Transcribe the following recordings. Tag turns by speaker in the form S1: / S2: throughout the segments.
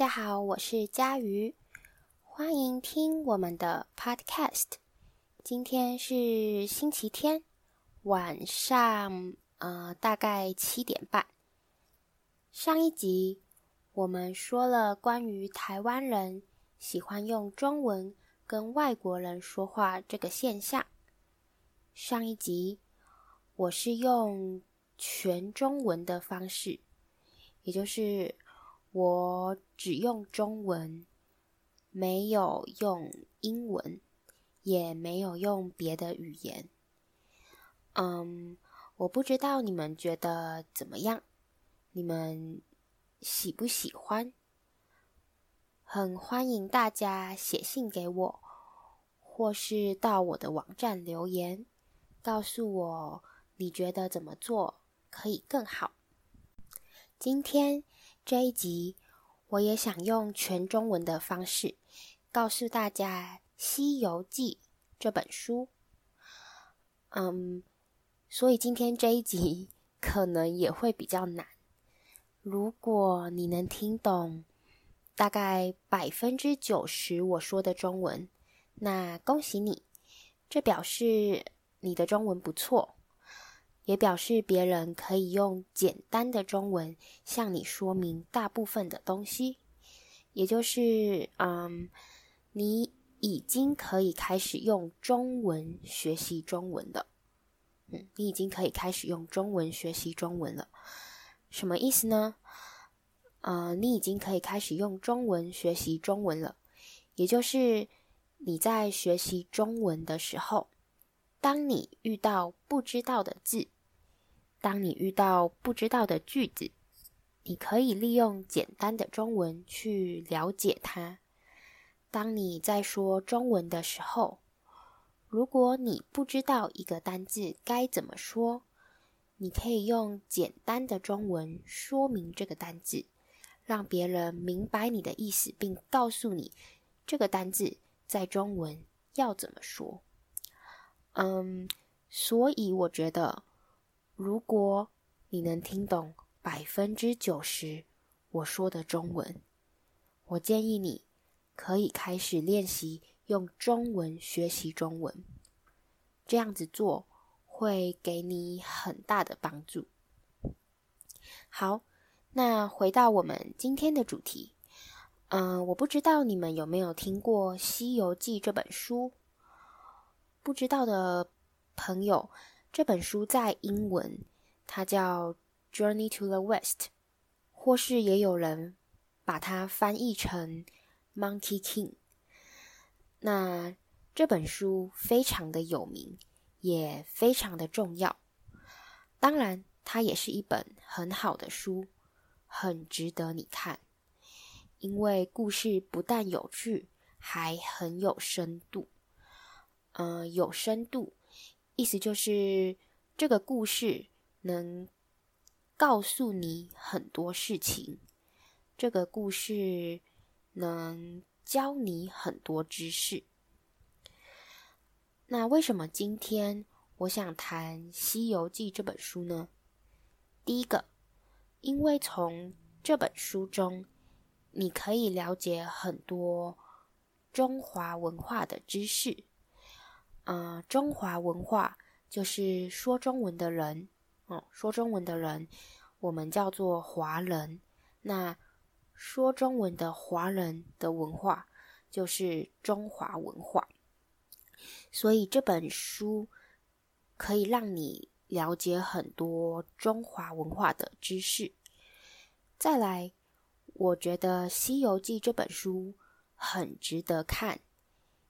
S1: 大家好，我是佳瑜，欢迎听我们的 Podcast。今天是星期天晚上，呃，大概七点半。上一集我们说了关于台湾人喜欢用中文跟外国人说话这个现象。上一集我是用全中文的方式，也就是。我只用中文，没有用英文，也没有用别的语言。嗯，我不知道你们觉得怎么样？你们喜不喜欢？很欢迎大家写信给我，或是到我的网站留言，告诉我你觉得怎么做可以更好。今天。这一集，我也想用全中文的方式告诉大家《西游记》这本书。嗯，所以今天这一集可能也会比较难。如果你能听懂大概百分之九十我说的中文，那恭喜你，这表示你的中文不错。也表示别人可以用简单的中文向你说明大部分的东西，也就是，嗯，你已经可以开始用中文学习中文了。嗯，你已经可以开始用中文学习中文了。什么意思呢？呃，你已经可以开始用中文学习中文了，也就是你在学习中文的时候，当你遇到不知道的字。当你遇到不知道的句子，你可以利用简单的中文去了解它。当你在说中文的时候，如果你不知道一个单字该怎么说，你可以用简单的中文说明这个单字，让别人明白你的意思，并告诉你这个单字在中文要怎么说。嗯，所以我觉得。如果你能听懂百分之九十我说的中文，我建议你可以开始练习用中文学习中文。这样子做会给你很大的帮助。好，那回到我们今天的主题，嗯、我不知道你们有没有听过《西游记》这本书？不知道的朋友。这本书在英文，它叫《Journey to the West》，或是也有人把它翻译成《Monkey King》。那这本书非常的有名，也非常的重要。当然，它也是一本很好的书，很值得你看，因为故事不但有趣，还很有深度。嗯、有深度。意思就是，这个故事能告诉你很多事情，这个故事能教你很多知识。那为什么今天我想谈《西游记》这本书呢？第一个，因为从这本书中，你可以了解很多中华文化的知识。呃，中华文化就是说中文的人，哦，说中文的人，我们叫做华人。那说中文的华人的文化就是中华文化。所以这本书可以让你了解很多中华文化的知识。再来，我觉得《西游记》这本书很值得看，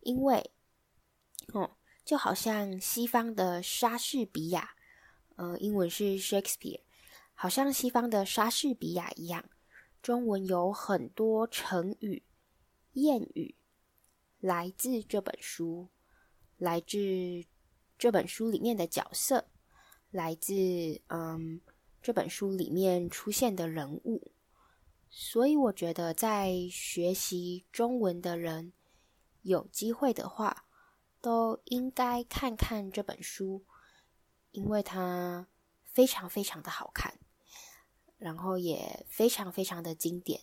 S1: 因为，就好像西方的莎士比亚，呃，英文是 Shakespeare，好像西方的莎士比亚一样，中文有很多成语、谚语来自这本书，来自这本书里面的角色，来自嗯这本书里面出现的人物，所以我觉得在学习中文的人有机会的话，都应该看看这本书，因为它非常非常的好看，然后也非常非常的经典，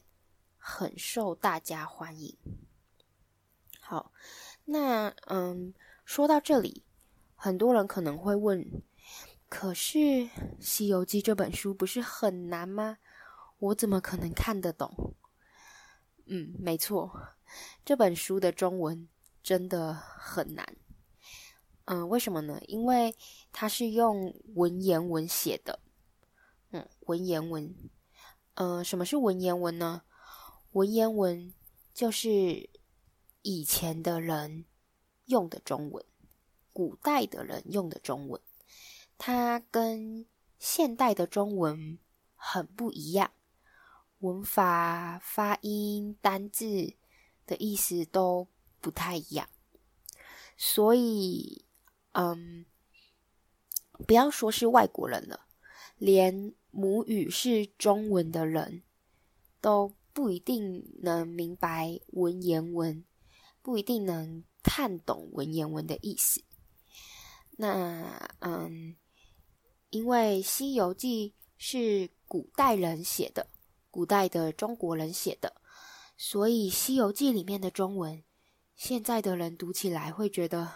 S1: 很受大家欢迎。好，那嗯，说到这里，很多人可能会问：可是《西游记》这本书不是很难吗？我怎么可能看得懂？嗯，没错，这本书的中文真的很难。嗯，为什么呢？因为它是用文言文写的。嗯，文言文。嗯，什么是文言文呢？文言文就是以前的人用的中文，古代的人用的中文。它跟现代的中文很不一样。文法、发音、单字的意思都不太一样，所以，嗯，不要说是外国人了，连母语是中文的人都不一定能明白文言文，不一定能看懂文言文的意思。那，嗯，因为《西游记》是古代人写的。古代的中国人写的，所以《西游记》里面的中文，现在的人读起来会觉得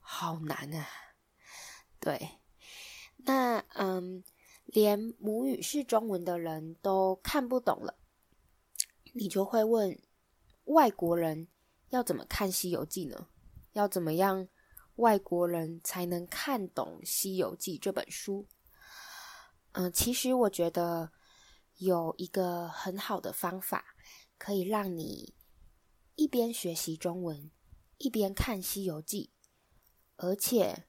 S1: 好难啊。对，那嗯，连母语是中文的人都看不懂了，你就会问外国人要怎么看《西游记》呢？要怎么样外国人才能看懂《西游记》这本书？嗯，其实我觉得。有一个很好的方法，可以让你一边学习中文，一边看《西游记》，而且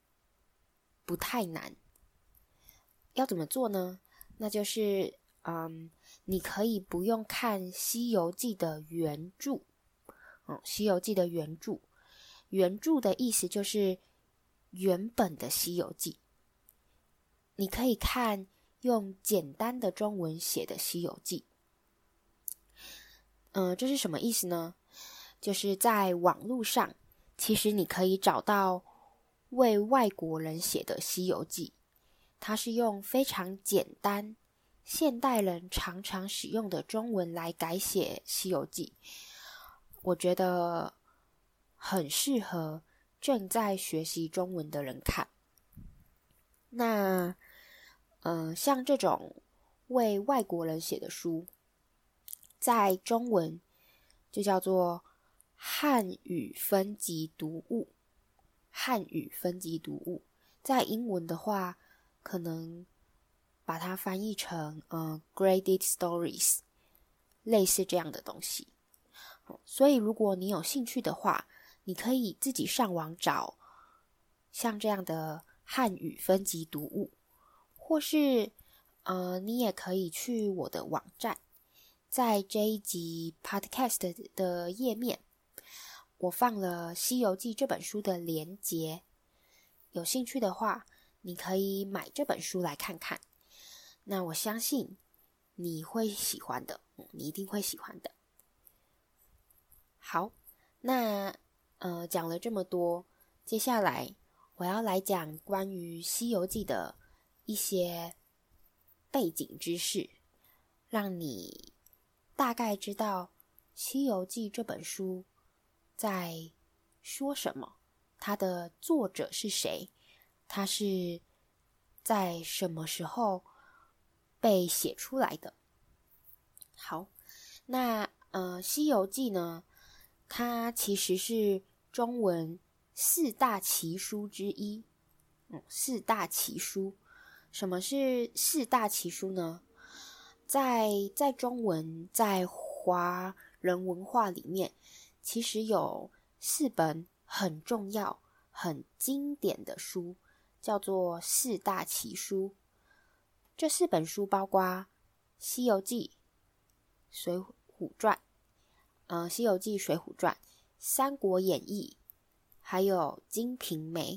S1: 不太难。要怎么做呢？那就是，嗯，你可以不用看《西游记》的原著。嗯，《西游记》的原著，原著的意思就是原本的《西游记》，你可以看。用简单的中文写的《西游记》，嗯，这是什么意思呢？就是在网络上，其实你可以找到为外国人写的《西游记》，它是用非常简单、现代人常常使用的中文来改写《西游记》，我觉得很适合正在学习中文的人看。那。嗯，像这种为外国人写的书，在中文就叫做汉语分级读物。汉语分级读物，在英文的话，可能把它翻译成嗯，graded stories，类似这样的东西。所以，如果你有兴趣的话，你可以自己上网找像这样的汉语分级读物。或是，呃，你也可以去我的网站，在这一集 Podcast 的页面，我放了《西游记》这本书的连结。有兴趣的话，你可以买这本书来看看。那我相信你会喜欢的，你一定会喜欢的。好，那呃，讲了这么多，接下来我要来讲关于《西游记》的。一些背景知识，让你大概知道《西游记》这本书在说什么，它的作者是谁，它是在什么时候被写出来的。好，那呃，《西游记》呢，它其实是中文四大奇书之一，嗯，四大奇书。什么是四大奇书呢？在在中文，在华人文化里面，其实有四本很重要、很经典的书，叫做四大奇书。这四本书包括《西游记》、《水浒传》、嗯，《西游记》、《水浒传》、《三国演义》，还有《金瓶梅》。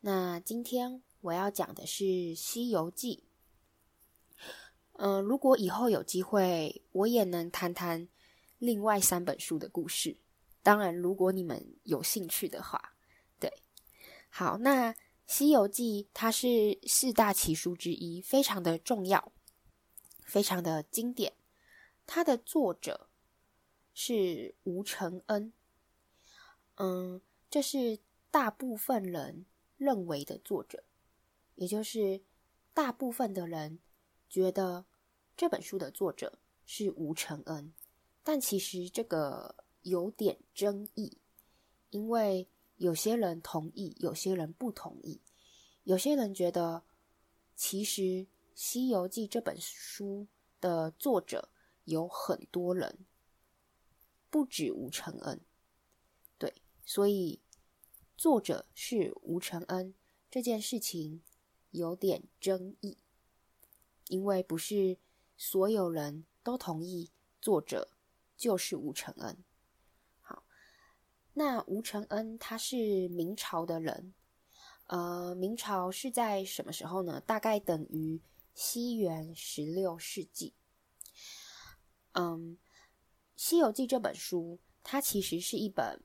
S1: 那今天。我要讲的是《西游记》。嗯、如果以后有机会，我也能谈谈另外三本书的故事。当然，如果你们有兴趣的话，对，好，那《西游记》它是四大奇书之一，非常的重要，非常的经典。它的作者是吴承恩。嗯，这是大部分人认为的作者，也就是大部分的人觉得这本书的作者是吴承恩，但其实这个有点争议，因为有些人同意，有些人不同意，有些人觉得其实《西游记》这本书的作者有很多人，不止吴承恩。对所以，作者是吴承恩这件事情有点争议，因为不是所有人都同意作者就是吴承恩。好，那吴承恩他是明朝的人，呃，明朝是在什么时候呢？大概等于西元十六世纪。嗯，《西游记》这本书，它其实是一本。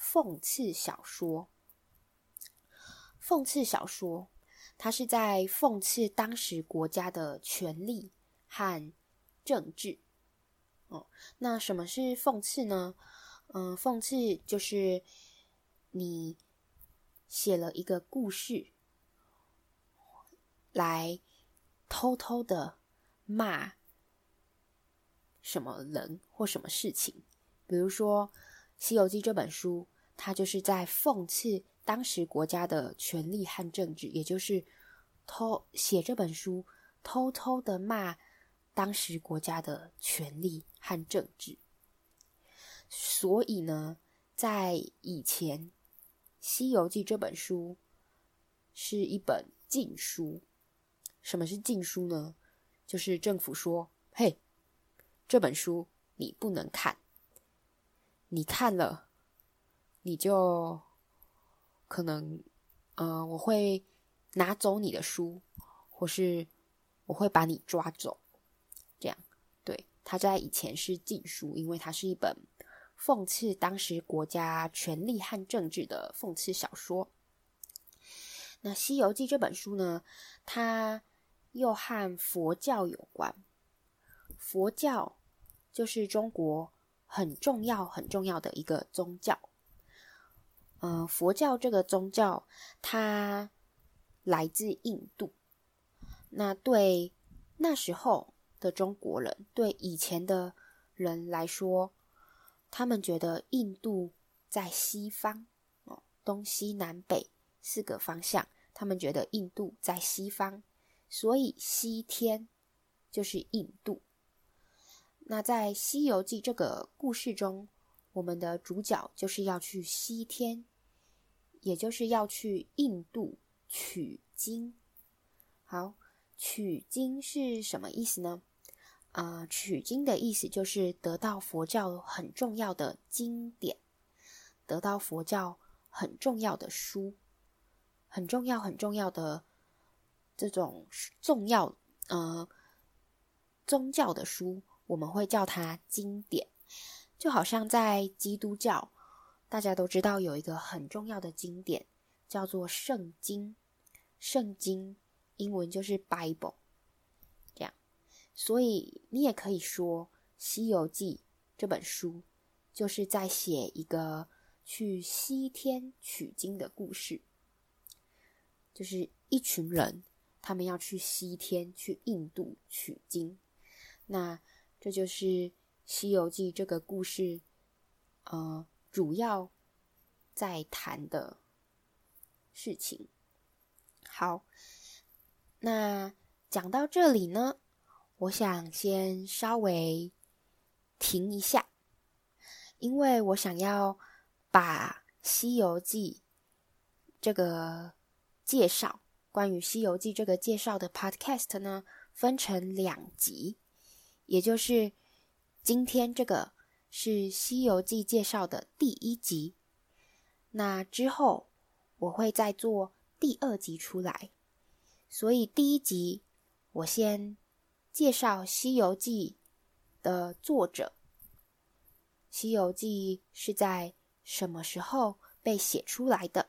S1: 讽刺小说，讽刺小说，它是在讽刺当时国家的权力和政治。哦，那什么是讽刺呢？嗯，讽刺就是你写了一个故事，来偷偷的骂什么人或什么事情，比如说。《西游记》这本书，它就是在讽刺当时国家的权力和政治，也就是偷写这本书，偷偷的骂当时国家的权力和政治。所以呢，在以前，《西游记》这本书是一本禁书。什么是禁书呢？就是政府说：“嘿，这本书你不能看。”你看了，你就可能，呃，我会拿走你的书，或是我会把你抓走。它在以前是禁书，因为它是一本讽刺当时国家权力和政治的讽刺小说。那《西游记》这本书呢，它又和佛教有关。佛教就是中国。很重要、很重要的一个宗教，嗯、佛教这个宗教它来自印度。那对那时候的中国人，对以前的人来说，他们觉得印度在西方，哦，东西南北四个方向，他们觉得印度在西方，所以西天就是印度。那在《西游记》这个故事中，我们的主角就是要去西天，也就是要去印度取经。好，取经是什么意思呢？呃，取经的意思就是得到佛教很重要的经典，得到佛教很重要的书，很重要很重要的这种重要呃宗教的书。我们会叫它经典，就好像在基督教，大家都知道有一个很重要的经典叫做圣经。圣经英文就是 Bible，所以你也可以说《西游记》这本书就是在写一个去西天取经的故事，就是一群人他们要去西天，去印度取经，那。这就是《西游记》这个故事，呃，主要在谈的事情。好，那讲到这里呢，我想先稍微停一下，因为我想要把《西游记》这个介绍，关于《西游记》这个介绍的 Podcast 呢，分成两集。也就是今天这个是《西游记》介绍的第一集，那之后我会再做第二集出来，所以第一集我先介绍《西游记》的作者，《西游记》是在什么时候被写出来的，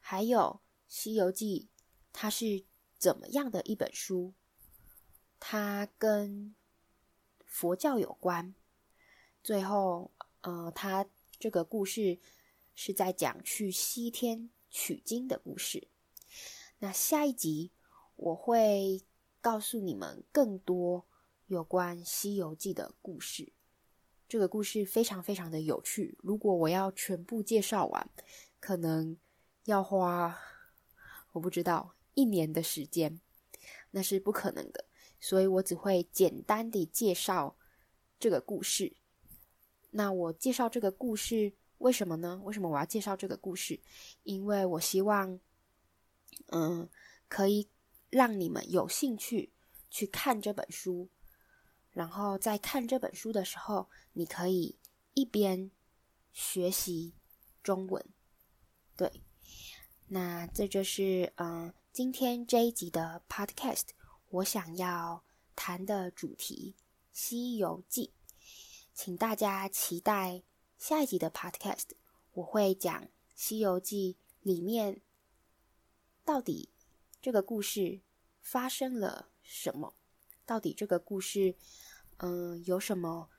S1: 还有《西游记》它是怎么样的一本书，它跟佛教有关。最后，呃，它这个故事是在讲去西天取经的故事。那下一集我会告诉你们更多有关《西游记》的故事。这个故事非常非常的有趣。如果我要全部介绍完，可能要花我不知道一年的时间，那是不可能的。所以我只会简单的介绍这个故事。那我介绍这个故事为什么呢？为什么我要介绍这个故事？因为我希望，嗯，可以让你们有兴趣去看这本书。然后在看这本书的时候，你可以一边学习中文，对。那这就是嗯，今天这一集的 Podcast，我想要谈的主题《西游记》，请大家期待下一集的 Podcast，我会讲《西游记》里面到底这个故事发生了什么。到底这个故事，嗯，有什么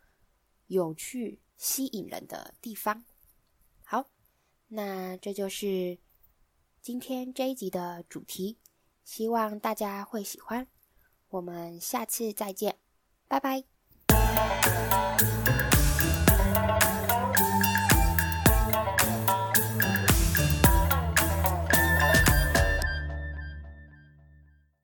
S1: 有趣、吸引人的地方？好，那这就是今天这一集的主题，希望大家会喜欢。我们下次再见，拜拜。